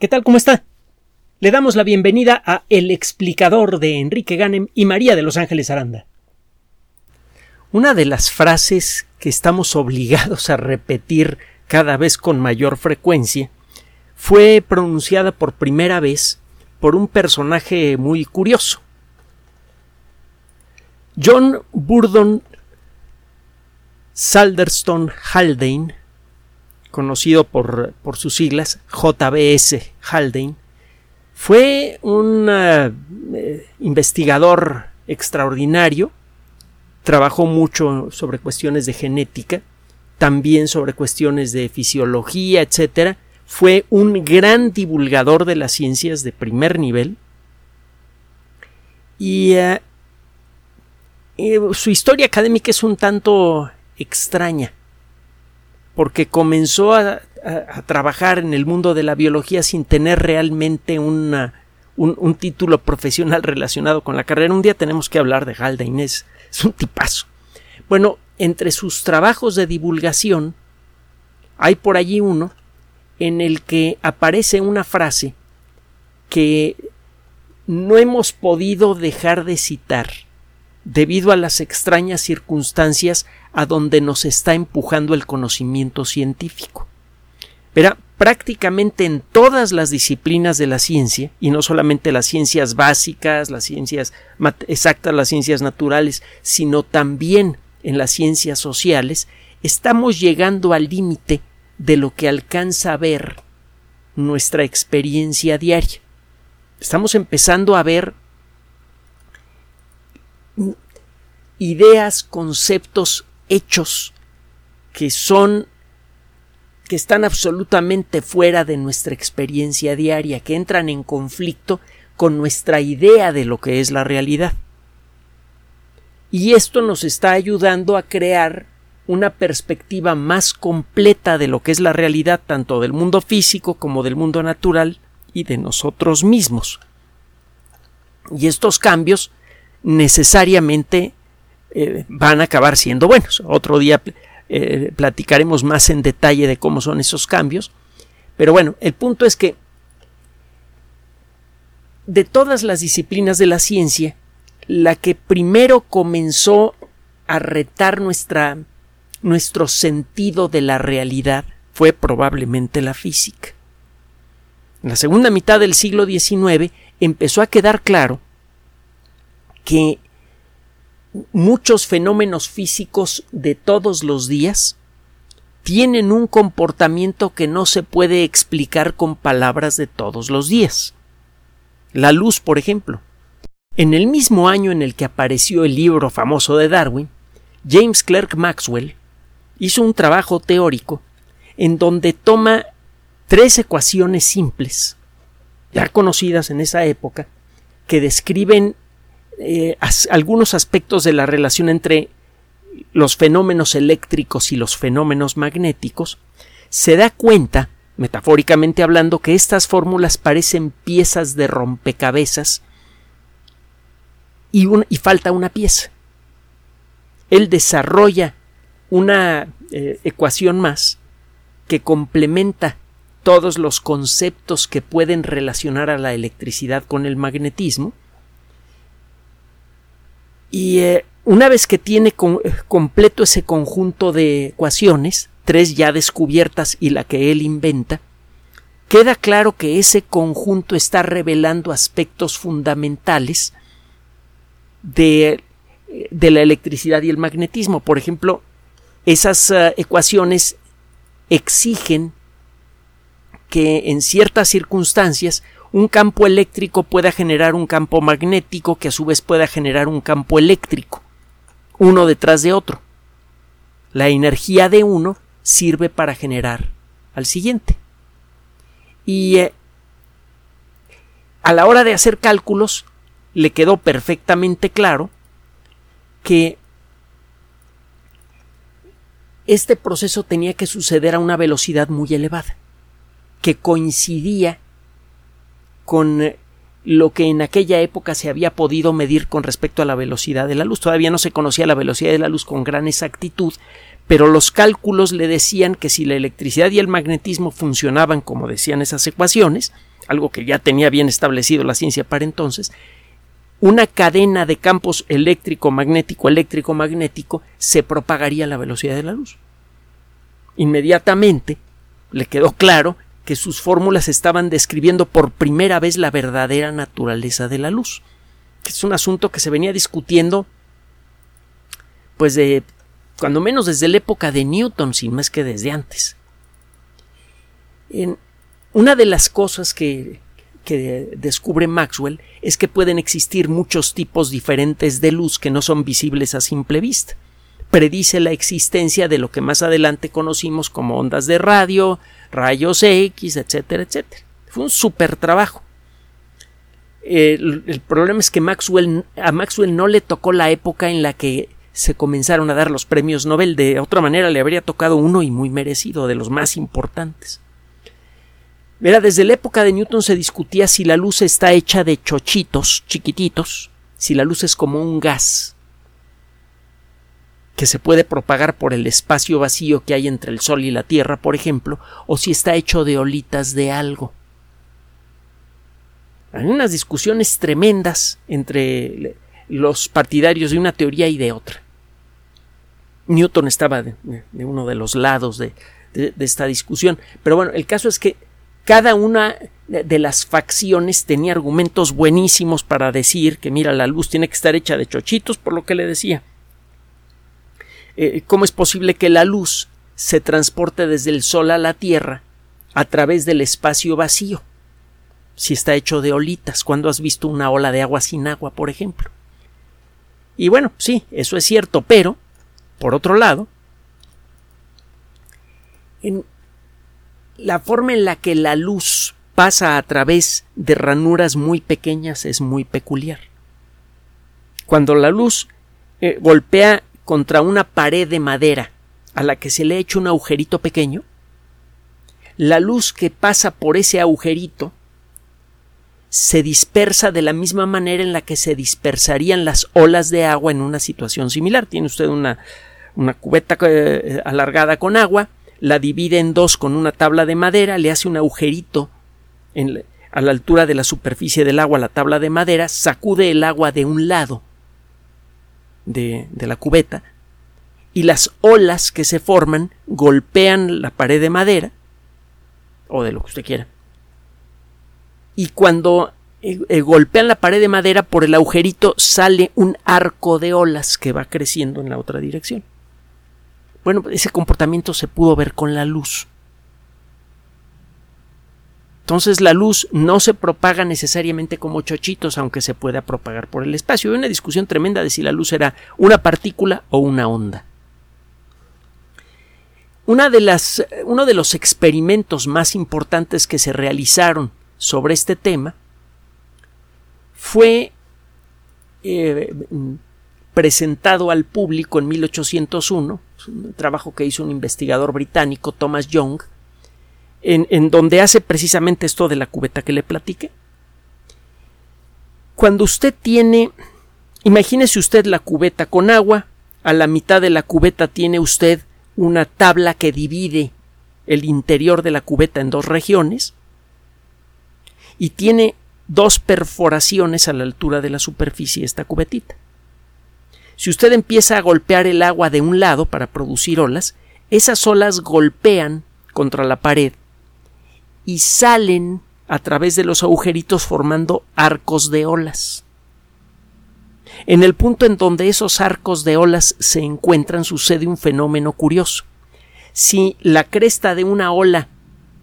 ¿Qué tal? ¿Cómo está? Le damos la bienvenida a El explicador de Enrique Ganem y María de Los Ángeles Aranda. Una de las frases que estamos obligados a repetir cada vez con mayor frecuencia fue pronunciada por primera vez por un personaje muy curioso. John Burdon Salderstone Haldane conocido por, sus siglas JBS Haldane, fue un eh, investigador extraordinario, trabajó mucho sobre cuestiones de genética, también sobre cuestiones de fisiología, etc. Fue un gran divulgador de las ciencias de primer nivel y eh, eh, su historia académica es un tanto extraña porque comenzó a, trabajar en el mundo de la biología sin tener realmente un, título profesional relacionado con la carrera. Un día tenemos que hablar de Haldane, es, es un tipazo. Bueno, entre sus trabajos de divulgación hay por allí uno en el que aparece una frase que no hemos podido dejar de citar debido a las extrañas circunstancias a donde nos está empujando el conocimiento científico. Verá, prácticamente en todas las disciplinas de la ciencia, y no solamente las ciencias básicas, las ciencias exactas, las ciencias naturales, sino también en las ciencias sociales, estamos llegando al límite de lo que alcanza a ver nuestra experiencia diaria. Estamos empezando a ver ideas, conceptos, hechos que son que están absolutamente fuera de nuestra experiencia diaria, que entran en conflicto con nuestra idea de lo que es la realidad. Y esto nos está ayudando a crear una perspectiva más completa de lo que es la realidad tanto del mundo físico como del mundo natural y de nosotros mismos. Y estos cambios necesariamente eh, van a acabar siendo buenos. Otro día eh, platicaremos más en detalle de cómo son esos cambios. Pero bueno, el punto es que de todas las disciplinas de la ciencia, la que primero comenzó a retar nuestra, nuestro sentido de la realidad fue probablemente la física. En la segunda mitad del siglo XIX empezó a quedar claro que muchos fenómenos físicos de todos los días tienen un comportamiento que no se puede explicar con palabras de todos los días. La luz, por ejemplo. En el mismo año en el que apareció el libro famoso de Darwin, James Clerk Maxwell hizo un trabajo teórico en donde toma tres ecuaciones simples, ya conocidas en esa época, que describen eh, algunos aspectos de la relación entre los fenómenos eléctricos y los fenómenos magnéticos, se da cuenta, metafóricamente hablando, que estas fórmulas parecen piezas de rompecabezas y, y falta una pieza. Él desarrolla una eh, ecuación más que complementa todos los conceptos que pueden relacionar a la electricidad con el magnetismo y eh, una vez que tiene completo ese conjunto de ecuaciones, tres ya descubiertas y la que él inventa, queda claro que ese conjunto está revelando aspectos fundamentales de, la electricidad y el magnetismo. Por ejemplo, esas eh, ecuaciones exigen que en ciertas circunstancias un campo eléctrico pueda generar un campo magnético que a su vez pueda generar un campo eléctrico, uno detrás de otro. La energía de uno sirve para generar al siguiente. Y eh, a la hora de hacer cálculos le quedó perfectamente claro que este proceso tenía que suceder a una velocidad muy elevada, que coincidía con lo que en aquella época se había podido medir con respecto a la velocidad de la luz. Todavía no se conocía la velocidad de la luz con gran exactitud, pero los cálculos le decían que si la electricidad y el magnetismo funcionaban como decían esas ecuaciones, algo que ya tenía bien establecido la ciencia para entonces, una cadena de campos eléctrico-magnético, eléctrico-magnético, se propagaría a la velocidad de la luz. Inmediatamente le quedó claro que sus fórmulas estaban describiendo por primera vez la verdadera naturaleza de la luz. Que es un asunto que se venía discutiendo pues de cuando menos desde la época de Newton, sin más que desde antes. En una de las cosas que, que descubre Maxwell es que pueden existir muchos tipos diferentes de luz que no son visibles a simple vista. Predice la existencia de lo que más adelante conocimos como ondas de radio, rayos X, etcétera, etcétera. Fue un super trabajo. El, problema es que Maxwell, a Maxwell no le tocó la época en la que se comenzaron a dar los premios Nobel. De otra manera le habría tocado uno y muy merecido, de los más importantes. Verá, desde la época de Newton se discutía si la luz está hecha de chochitos chiquititos, si la luz es como un gas que se puede propagar por el espacio vacío que hay entre el Sol y la Tierra, por ejemplo, o si está hecho de olitas de algo. Hay unas discusiones tremendas entre los partidarios de una teoría y de otra. Newton estaba de, uno de los lados de, de, de, esta discusión. Pero bueno, el caso es que cada una de las facciones tenía argumentos buenísimos para decir que mira, la luz tiene que estar hecha de chochitos, por lo que le decía. Eh, ¿Cómo es posible que la luz se transporte desde el Sol a la Tierra a través del espacio vacío? Si está hecho de olitas, cuando has visto una ola de agua sin agua, por ejemplo? Y bueno, sí, eso es cierto, pero por otro lado, en la forma en la que la luz pasa a través de ranuras muy pequeñas es muy peculiar. Cuando la luz eh, golpea contra una pared de madera a la que se le ha hecho un agujerito pequeño, la luz que pasa por ese agujerito se dispersa de la misma manera en la que se dispersarían las olas de agua en una situación similar. Tiene usted una, una cubeta eh, alargada con agua, la divide en dos con una tabla de madera, le hace un agujerito a la altura de la superficie del agua la tabla de madera, sacude el agua de un lado de, de la cubeta y las olas que se forman golpean la pared de madera o de lo que usted quiera y cuando eh, eh, golpean la pared de madera por el agujerito sale un arco de olas que va creciendo en la otra dirección. Bueno, ese comportamiento se pudo ver con la luz. Entonces la luz no se propaga necesariamente como chochitos, aunque se pueda propagar por el espacio. Hay una discusión tremenda de si la luz era una partícula o una onda. Una de las, uno de los experimentos más importantes que se realizaron sobre este tema fue eh, presentado al público en 1801, un trabajo que hizo un investigador británico, Thomas Young, en, donde hace precisamente esto de la cubeta que le platiqué. Cuando usted tiene, imagínese usted la cubeta con agua, a la mitad de la cubeta tiene usted una tabla que divide el interior de la cubeta en dos regiones, y tiene dos perforaciones a la altura de la superficie de esta cubetita. Si usted empieza a golpear el agua de un lado para producir olas, esas olas golpean contra la pared y salen a través de los agujeritos formando arcos de olas. En el punto en donde esos arcos de olas se encuentran sucede un fenómeno curioso. Si la cresta de una ola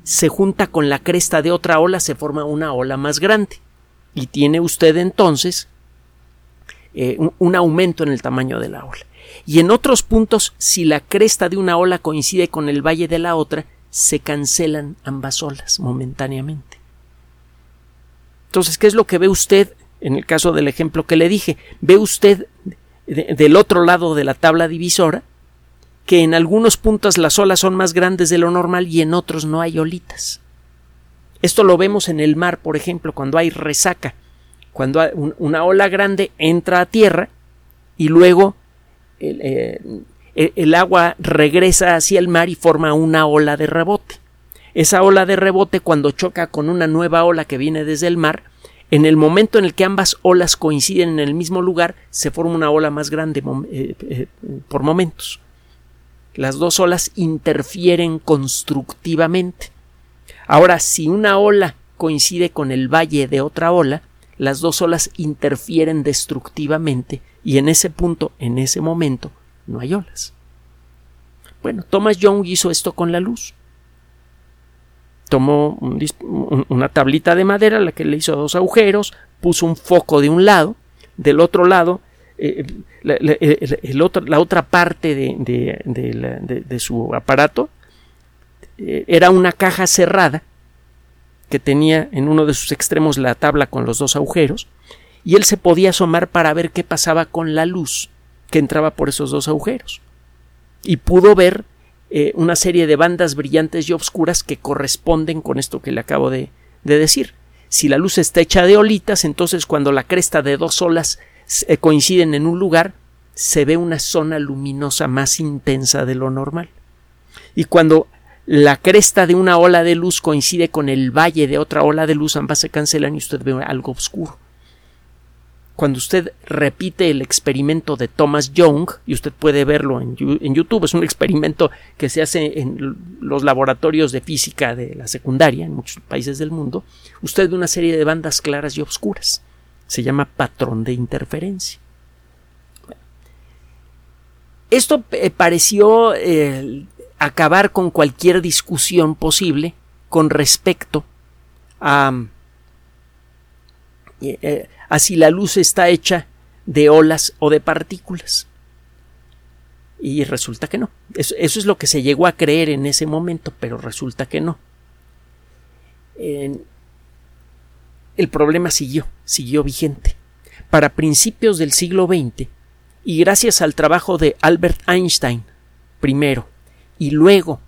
se junta con la cresta de otra ola, se forma una ola más grande. Y tiene usted entonces eh, un, un aumento en el tamaño de la ola. Y en otros puntos, si la cresta de una ola coincide con el valle de la otra, se cancelan ambas olas momentáneamente. Entonces, ¿qué es lo que ve usted en el caso del ejemplo que le dije? Ve usted del otro lado de la tabla divisora que en algunos puntos las olas son más grandes de lo normal y en otros no hay olitas. Esto lo vemos en el mar, por ejemplo, cuando hay resaca. cuando una ola grande entra a tierra y luego eh, el, agua regresa hacia el mar y forma una ola de rebote. Esa ola de rebote cuando choca con una nueva ola que viene desde el mar, en el momento en el que ambas olas coinciden en el mismo lugar, se forma una ola más grande eh, eh, por momentos. Las dos olas interfieren constructivamente. Ahora, si una ola coincide con el valle de otra ola, las dos olas interfieren destructivamente y en ese punto, en ese momento, no hay olas. Bueno, Thomas Young hizo esto con la luz. Tomó una tablita de madera, la que le hizo dos agujeros, puso un foco de un lado, del otro lado, eh, la, otra parte de su aparato eh, era una caja cerrada que tenía en uno de sus extremos la tabla con los dos agujeros, y él se podía asomar para ver qué pasaba con la luz que entraba por esos dos agujeros. Y pudo ver eh, una serie de bandas brillantes y oscuras que corresponden con esto que le acabo de, decir. Si la luz está hecha de olitas, entonces cuando la cresta de dos olas eh, coinciden en un lugar, se ve una zona luminosa más intensa de lo normal. Y cuando la cresta de una ola de luz coincide con el valle de otra ola de luz, ambas se cancelan y usted ve algo oscuro. Cuando usted repite el experimento de Thomas Young, y usted puede verlo en, YouTube, es un experimento que se hace en los laboratorios de física de la secundaria en muchos países del mundo, usted ve una serie de bandas claras y oscuras. Se llama patrón de interferencia. Esto eh, pareció eh, acabar con cualquier discusión posible con respecto a, eh, si la luz está hecha de olas o de partículas. Y resulta que no. Eso, es lo que se llegó a creer en ese momento, pero resulta que no. el problema siguió, siguió vigente. Para principios del siglo XX, y gracias al trabajo de Albert Einstein, primero, y luego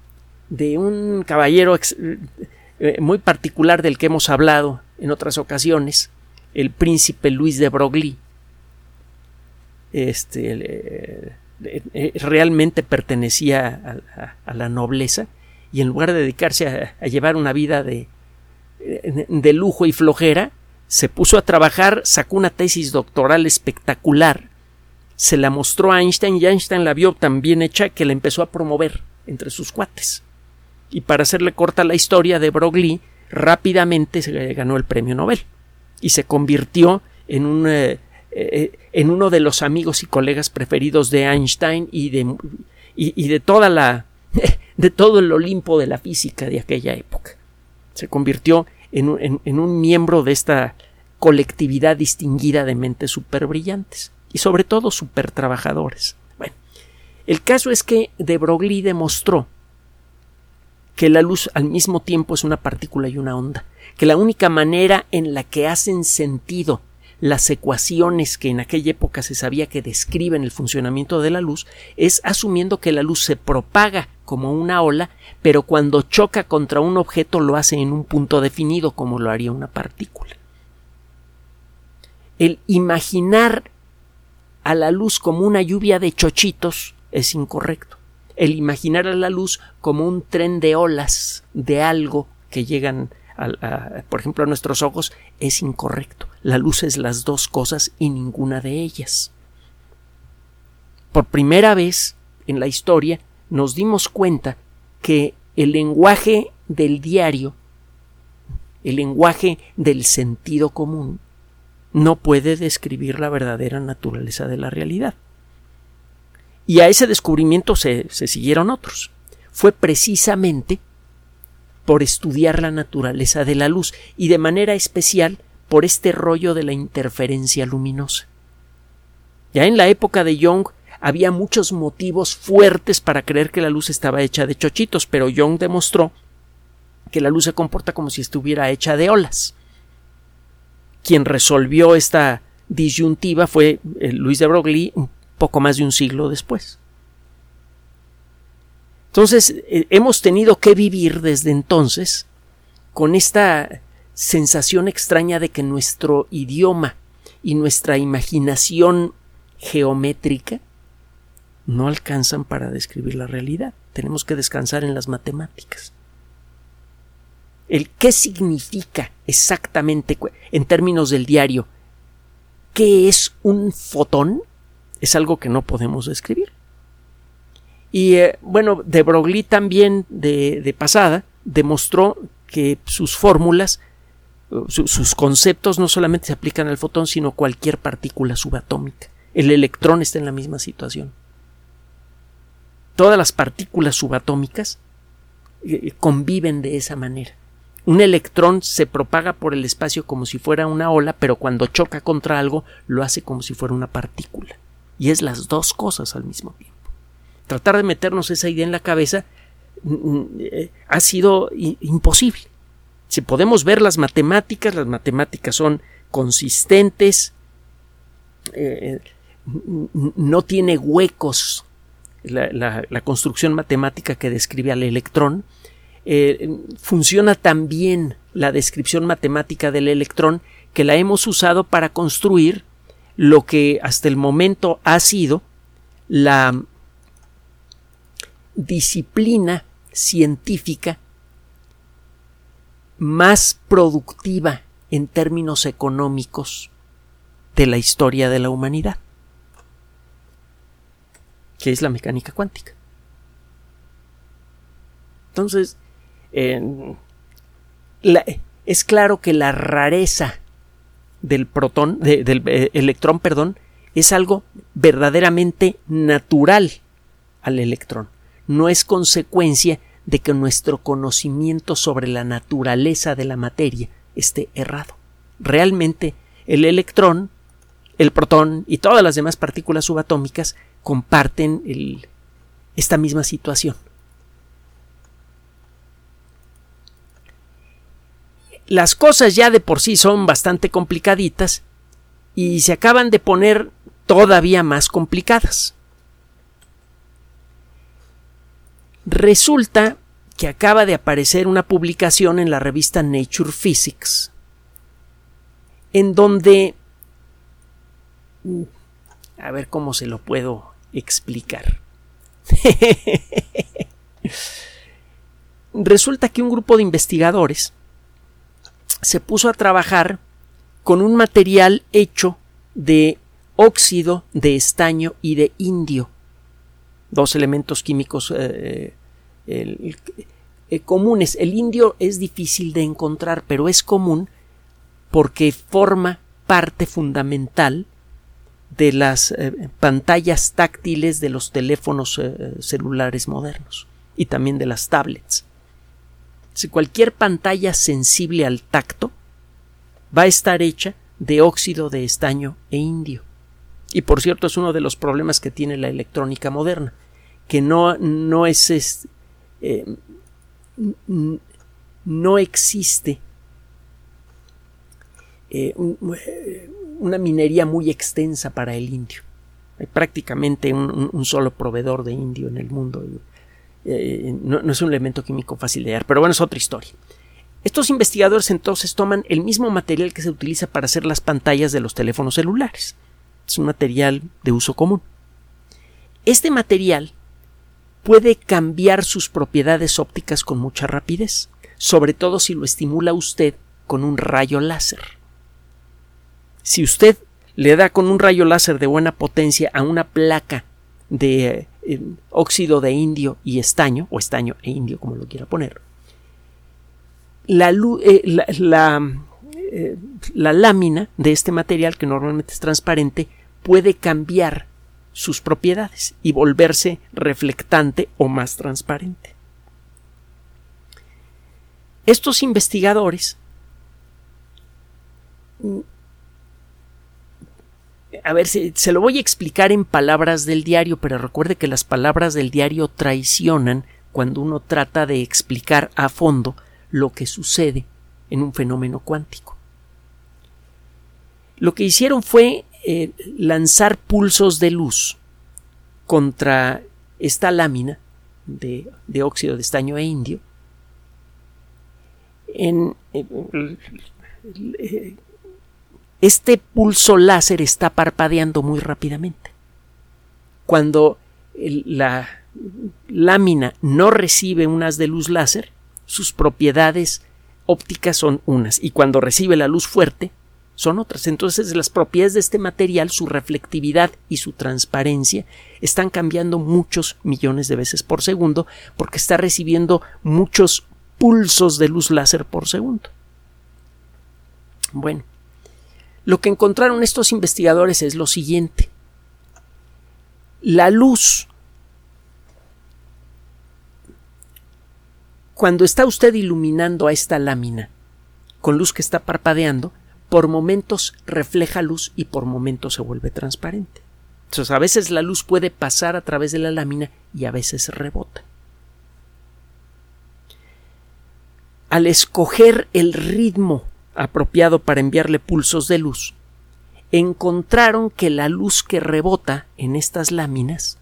de un caballero eh, muy particular del que hemos hablado en otras ocasiones, el príncipe Luis de Broglie. Este eh, realmente pertenecía a, la nobleza y en lugar de dedicarse a, llevar una vida de, de lujo y flojera, se puso a trabajar, sacó una tesis doctoral espectacular, se la mostró a Einstein y Einstein la vio tan bien hecha que la empezó a promover entre sus cuates. Y para hacerle corta la historia de Broglie, rápidamente se ganó el premio Nobel y se convirtió en un eh, eh, en uno de los amigos y colegas preferidos de Einstein y de, y, de toda la de todo el Olimpo de la física de aquella época. Se convirtió en en un miembro de esta colectividad distinguida de mentes super brillantes y sobre todo super trabajadores. El caso es que de Broglie demostró que la luz al mismo tiempo es una partícula y una onda, que la única manera en la que hacen sentido las ecuaciones que en aquella época se sabía que describen el funcionamiento de la luz es asumiendo que la luz se propaga como una ola, pero cuando choca contra un objeto lo hace en un punto definido como lo haría una partícula. El imaginar a la luz como una lluvia de chochitos es incorrecto. El imaginar a la luz como un tren de olas de algo que llegan, por ejemplo, a nuestros ojos es incorrecto. La luz es las dos cosas y ninguna de ellas. Por primera vez en la historia nos dimos cuenta que el lenguaje del diario, el lenguaje del sentido común, no puede describir la verdadera naturaleza de la realidad. Y a ese descubrimiento se, siguieron otros. Fue precisamente por estudiar la naturaleza de la luz y de manera especial por este rollo de la interferencia luminosa. Ya en la época de Young había muchos motivos fuertes para creer que la luz estaba hecha de chochitos, pero Young demostró que la luz se comporta como si estuviera hecha de olas. Quien resolvió esta disyuntiva fue eh, Luis de Broglie poco más de un siglo después. Entonces, eh, hemos tenido que vivir desde entonces con esta sensación extraña de que nuestro idioma y nuestra imaginación geométrica no alcanzan para describir la realidad. Tenemos que descansar en las matemáticas. El qué significa exactamente en términos del diario, qué es un fotón, es algo que no podemos describir. Y eh, bueno, de Broglie también de, pasada demostró que sus fórmulas, sus conceptos no solamente se aplican al fotón, sino a cualquier partícula subatómica. El electrón está en la misma situación. Todas las partículas subatómicas eh, conviven de esa manera. Un electrón se propaga por el espacio como si fuera una ola, pero cuando choca contra algo lo hace como si fuera una partícula. Y es las dos cosas al mismo tiempo tratar de meternos esa idea en la cabeza eh, ha sido imposible. Si podemos ver las matemáticas, las matemáticas son consistentes, eh, no tiene huecos la, construcción matemática que describe al electrón, eh, funciona también la descripción matemática del electrón que la hemos usado para construir lo que hasta el momento ha sido la disciplina científica más productiva en términos económicos de la historia de la humanidad, que es la mecánica cuántica. Entonces, es claro que la rareza del protón, del eh, electrón, perdón, es algo verdaderamente natural al electrón no es consecuencia de que nuestro conocimiento sobre la naturaleza de la materia esté errado. Realmente el electrón, el protón y todas las demás partículas subatómicas comparten esta misma situación. Las cosas ya de por sí son bastante complicaditas y se acaban de poner todavía más complicadas. Resulta que acaba de aparecer una publicación en la revista Nature Physics en donde a ver cómo se lo puedo explicar. Resulta que un grupo de investigadores se puso a trabajar con un material hecho de óxido de estaño y de indio dos elementos químicos eh, eh, comunes. El indio es difícil de encontrar, pero es común porque forma parte fundamental de las eh, pantallas táctiles de los teléfonos celulares modernos y también de las tablets. Si cualquier pantalla sensible al tacto va a estar hecha de óxido de estaño e indio. Y por cierto es uno de los problemas que tiene la electrónica moderna que no, no es, eh, no existe eh, una minería muy extensa para el indio. Hay prácticamente un, solo proveedor de indio en el mundo. Eh, no, no, es un elemento químico fácil de hallar, pero bueno, es otra historia. Estos investigadores entonces toman el mismo material que se utiliza para hacer las pantallas de los teléfonos celulares. Es un material de uso común. Este material puede cambiar sus propiedades ópticas con mucha rapidez, sobre todo si lo estimula usted con un rayo láser. Si usted le da con un rayo láser de buena potencia a una placa de óxido de indio y estaño, o estaño e indio, como lo quiera poner, la, eh, eh, la lámina de este material, que normalmente es transparente, puede cambiar sus propiedades y volverse reflectante o más transparente. Estos investigadores a ver, se, se, lo voy a explicar en palabras del diario, pero recuerde que las palabras del diario traicionan cuando uno trata de explicar a fondo lo que sucede en un fenómeno cuántico. Lo que hicieron fue eh, lanzar pulsos de luz contra esta lámina de, óxido de estaño e indio en, este pulso láser está parpadeando muy rápidamente. Cuando la lámina no recibe unas de luz láser, sus propiedades ópticas son unas y cuando recibe la luz fuerte son otras. Entonces las propiedades de este material, su reflectividad y su transparencia están cambiando muchos millones de veces por segundo porque está recibiendo muchos pulsos de luz láser por segundo. Bueno, lo que encontraron estos investigadores es lo siguiente. La luz cuando está usted iluminando a esta lámina con luz que está parpadeando, por momentos refleja luz y por momentos se vuelve transparente. Entonces a veces la luz puede pasar a través de la lámina y a veces rebota. Al escoger el ritmo apropiado para enviarle pulsos de luz, encontraron que la luz que rebota en estas láminas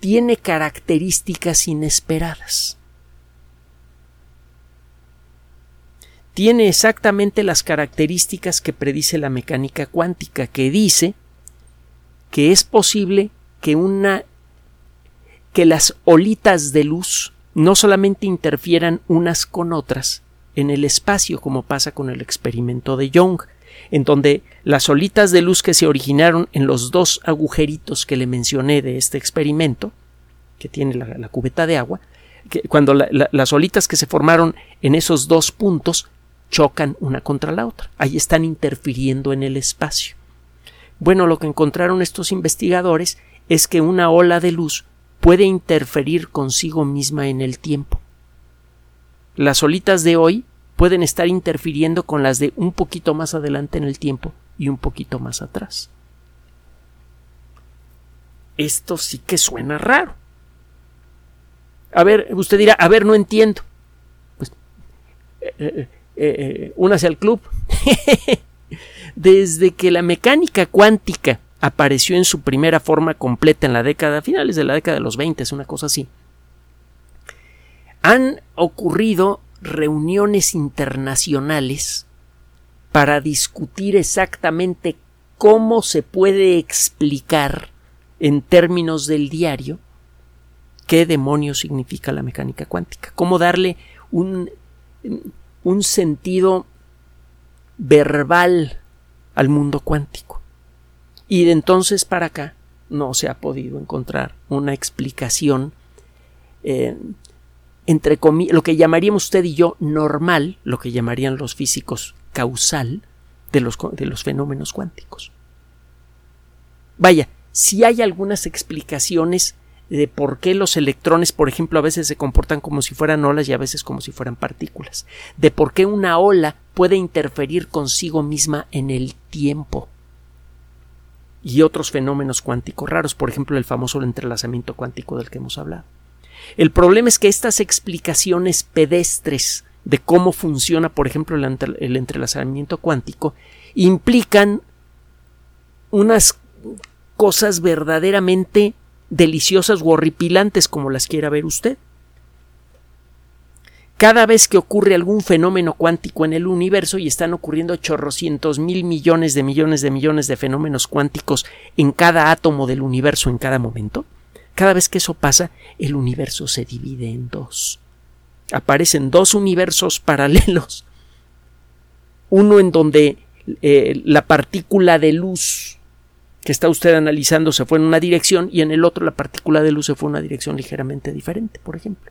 tiene características inesperadas. Tiene exactamente las características que predice la mecánica cuántica, que dice que es posible que una que las olitas de luz no solamente interfieran unas con otras en el espacio como pasa con el experimento de Young, en donde las olitas de luz que se originaron en los dos agujeritos que le mencioné de este experimento, que tiene la, cubeta de agua, que cuando las olitas que se formaron en esos dos puntos chocan una contra la otra, ahí están interfiriendo en el espacio. Bueno, lo que encontraron estos investigadores es que una ola de luz puede interferir consigo misma en el tiempo. Las olitas de hoy pueden estar interfiriendo con las de un poquito más adelante en el tiempo y un poquito más atrás. Esto sí que suena raro. A ver, usted dirá, a ver, no entiendo. Pues, eh, eh, eh, al club. Desde que la mecánica cuántica apareció en su primera forma completa en la década, finales de la década de los 20, es una cosa así, han ocurrido reuniones internacionales para discutir exactamente cómo se puede explicar en términos del diario qué demonios significa la mecánica cuántica, cómo darle un, un sentido verbal al mundo cuántico. Y de entonces para acá no se ha podido encontrar una explicación eh, entre lo que llamaríamos usted y yo normal, lo que llamarían los físicos causal de los, de los fenómenos cuánticos. Vaya, si hay algunas explicaciones de por qué los electrones, por ejemplo, a veces se comportan como si fueran olas y a veces como si fueran partículas, de por qué una ola puede interferir consigo misma en el tiempo y otros fenómenos cuánticos raros, por ejemplo, el famoso entrelazamiento cuántico del que hemos hablado. El problema es que estas explicaciones pedestres de cómo funciona, por ejemplo, el, entrelazamiento cuántico, implican unas cosas verdaderamente deliciosas o horripilantes como las quiera ver usted. Cada vez que ocurre algún fenómeno cuántico en el universo, y están ocurriendo chorrocientos mil millones de millones de millones de fenómenos cuánticos en cada átomo del universo en cada momento, cada vez que eso pasa, el universo se divide en dos. Aparecen dos universos paralelos. Uno en donde eh, la partícula de luz que está usted analizando se fue en una dirección y en el otro la partícula de luz se fue en una dirección ligeramente diferente, por ejemplo.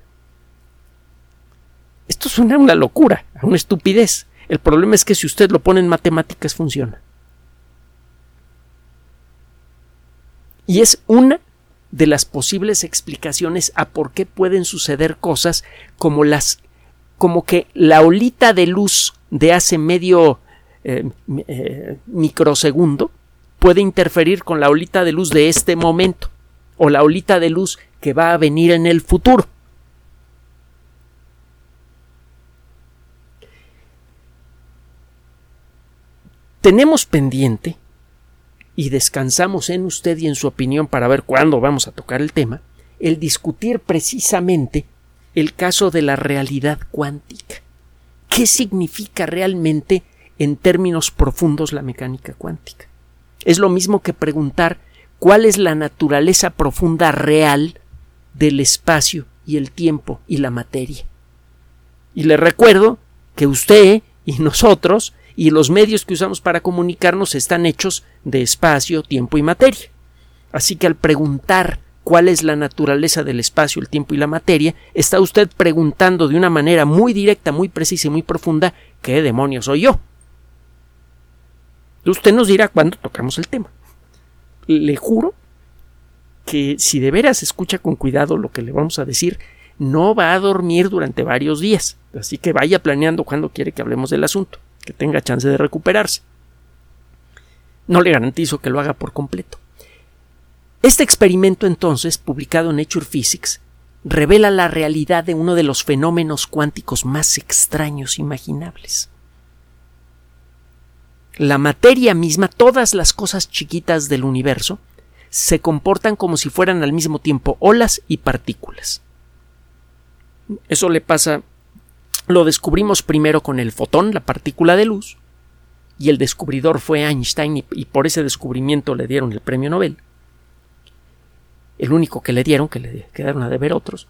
Esto suena a una locura, a una estupidez. El problema es que si usted lo pone en matemáticas funciona. Y es una de las posibles explicaciones a por qué pueden suceder cosas como las como que la olita de luz de hace medio eh, eh, microsegundo puede interferir con la olita de luz de este momento o la olita de luz que va a venir en el futuro. Tenemos pendiente y descansamos en usted y en su opinión para ver cuándo vamos a tocar el tema, el discutir precisamente el caso de la realidad cuántica. ¿Qué significa realmente en términos profundos la mecánica cuántica? Es lo mismo que preguntar cuál es la naturaleza profunda real del espacio y el tiempo y la materia. Y le recuerdo que usted y nosotros y los medios que usamos para comunicarnos están hechos de espacio, tiempo y materia. Así que al preguntar cuál es la naturaleza del espacio, el tiempo y la materia, está usted preguntando de una manera muy directa, muy precisa y muy profunda ¿qué demonios soy yo? Usted nos dirá cuando tocamos el tema. Le juro que si de veras escucha con cuidado lo que le vamos a decir, no va a dormir durante varios días. Así que vaya planeando cuando quiere que hablemos del asunto, que tenga chance de recuperarse. No le garantizo que lo haga por completo. Este experimento entonces, publicado en Nature Physics, revela la realidad de uno de los fenómenos cuánticos más extraños imaginables. La materia misma, todas las cosas chiquitas del universo, se comportan como si fueran al mismo tiempo olas y partículas. Eso le pasa, lo descubrimos primero con el fotón, la partícula de luz, y el descubridor fue Einstein y, por ese descubrimiento le dieron el premio Nobel. El único que le dieron, que le quedaron a deber otros.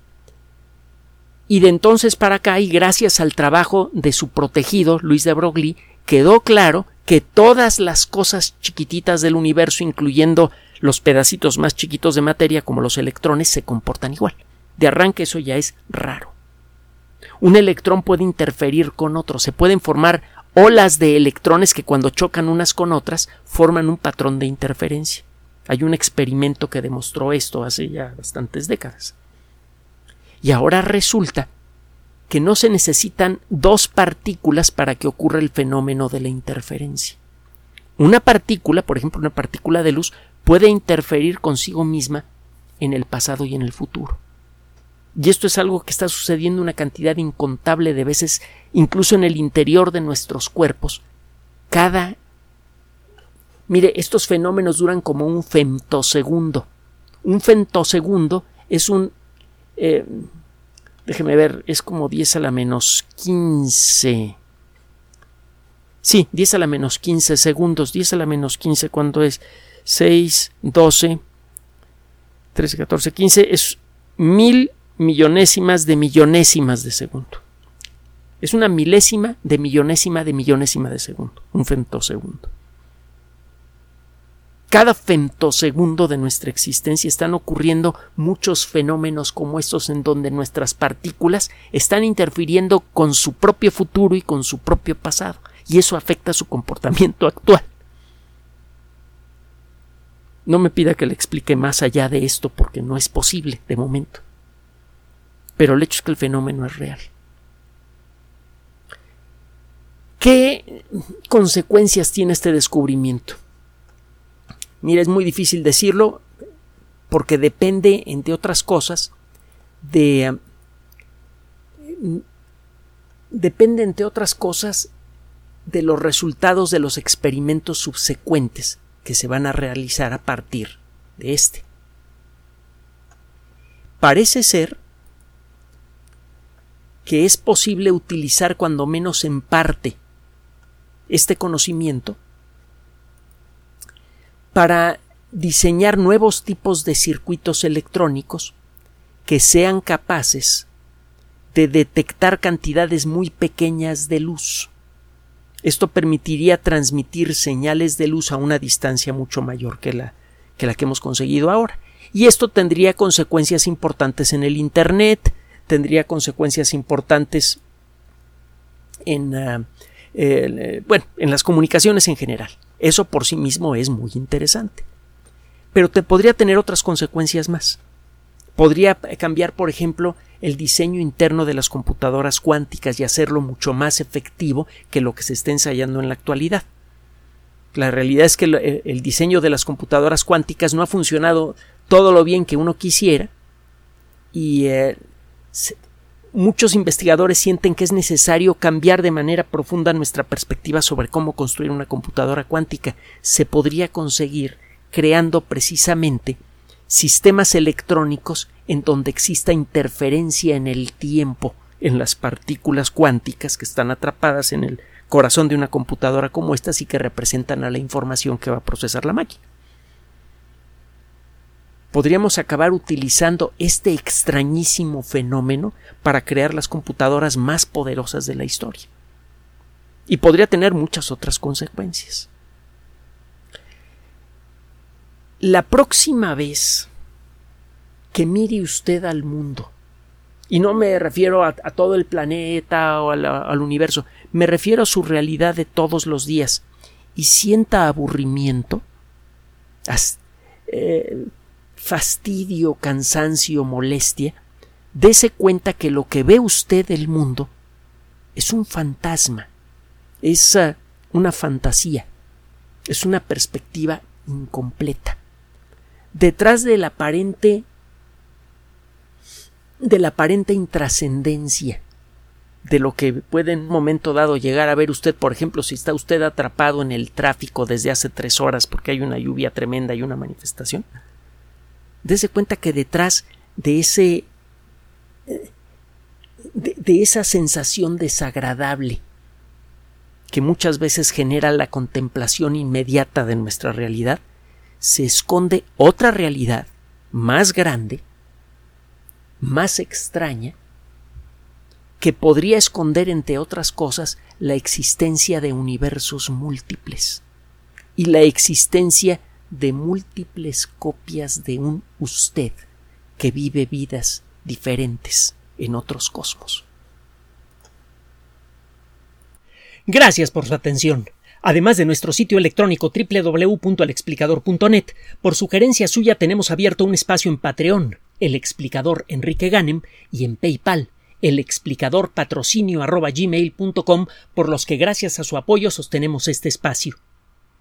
Y de entonces para acá, y gracias al trabajo de su protegido, Luis de Broglie, quedó claro que todas las cosas chiquititas del universo, incluyendo los pedacitos más chiquitos de materia como los electrones, se comportan igual. De arranque eso ya es raro. Un electrón puede interferir con otro, se pueden formar olas de electrones que cuando chocan unas con otras forman un patrón de interferencia. Hay un experimento que demostró esto hace ya bastantes décadas. Y ahora resulta que no se necesitan dos partículas para que ocurra el fenómeno de la interferencia. Una partícula, por ejemplo, una partícula de luz, puede interferir consigo misma en el pasado y en el futuro. Y esto es algo que está sucediendo una cantidad incontable de veces, incluso en el interior de nuestros cuerpos. Cada. Mire, estos fenómenos duran como un femtosegundo. Un femtosegundo es un. Eh, Déjeme ver, es como 10 a la menos 15. Sí, 10 a la menos 15 segundos. 10 a la menos 15 cuando es 6, 12, 13, 14, 15. Es mil millonésimas de millonésimas de segundo. Es una milésima de millonésima de millonésima de segundo. Un femtosegundo cada femtosegundo de nuestra existencia están ocurriendo muchos fenómenos como estos en donde nuestras partículas están interfiriendo con su propio futuro y con su propio pasado, y eso afecta su comportamiento actual. No me pida que le explique más allá de esto porque no es posible de momento. Pero el hecho es que el fenómeno es real. ¿Qué consecuencias tiene este descubrimiento? Mira, es muy difícil decirlo porque depende, entre otras cosas, de... depende, entre otras cosas, de los resultados de los experimentos subsecuentes que se van a realizar a partir de este. Parece ser que es posible utilizar cuando menos en parte este conocimiento para diseñar nuevos tipos de circuitos electrónicos que sean capaces de detectar cantidades muy pequeñas de luz. Esto permitiría transmitir señales de luz a una distancia mucho mayor que la que, la que hemos conseguido ahora. Y esto tendría consecuencias importantes en el Internet, tendría consecuencias importantes en, ah, eh, bueno, en las comunicaciones en general. Eso por sí mismo es muy interesante. Pero te podría tener otras consecuencias más. Podría cambiar, por ejemplo, el diseño interno de las computadoras cuánticas y hacerlo mucho más efectivo que lo que se está ensayando en la actualidad. La realidad es que el, diseño de las computadoras cuánticas no ha funcionado todo lo bien que uno quisiera y eh, muchos investigadores sienten que es necesario cambiar de manera profunda nuestra perspectiva sobre cómo construir una computadora cuántica. Se podría conseguir creando precisamente sistemas electrónicos en donde exista interferencia en el tiempo en las partículas cuánticas que están atrapadas en el corazón de una computadora como esta y que representan a la información que va a procesar la máquina. Podríamos acabar utilizando este extrañísimo fenómeno para crear las computadoras más poderosas de la historia. Y podría tener muchas otras consecuencias. La próxima vez que mire usted al mundo, y no me refiero a, todo el planeta o al universo, me refiero a su realidad de todos los días, y sienta aburrimiento, eh, fastidio, cansancio, molestia, dése cuenta que lo que ve usted del mundo es un fantasma, es ah, una fantasía, es una perspectiva incompleta. Detrás de la aparente de la aparente intrascendencia de lo que puede en un momento dado llegar a ver usted, por ejemplo, si está usted atrapado en el tráfico desde hace tres horas porque hay una lluvia tremenda y una manifestación, dése cuenta que detrás de ese de, de esa sensación desagradable que muchas veces genera la contemplación inmediata de nuestra realidad, se esconde otra realidad más grande, más extraña, que podría esconder, entre otras cosas, la existencia de universos múltiples y la existencia de múltiples copias de un usted que vive vidas diferentes en otros cosmos. Gracias por su atención además de nuestro sitio electrónico www.alexplicador.net. Por sugerencia suya tenemos abierto un espacio en Patreon, el explicador Enrique Ganem, y en PayPal, el explicador patrocinio por los que gracias a su apoyo sostenemos este espacio.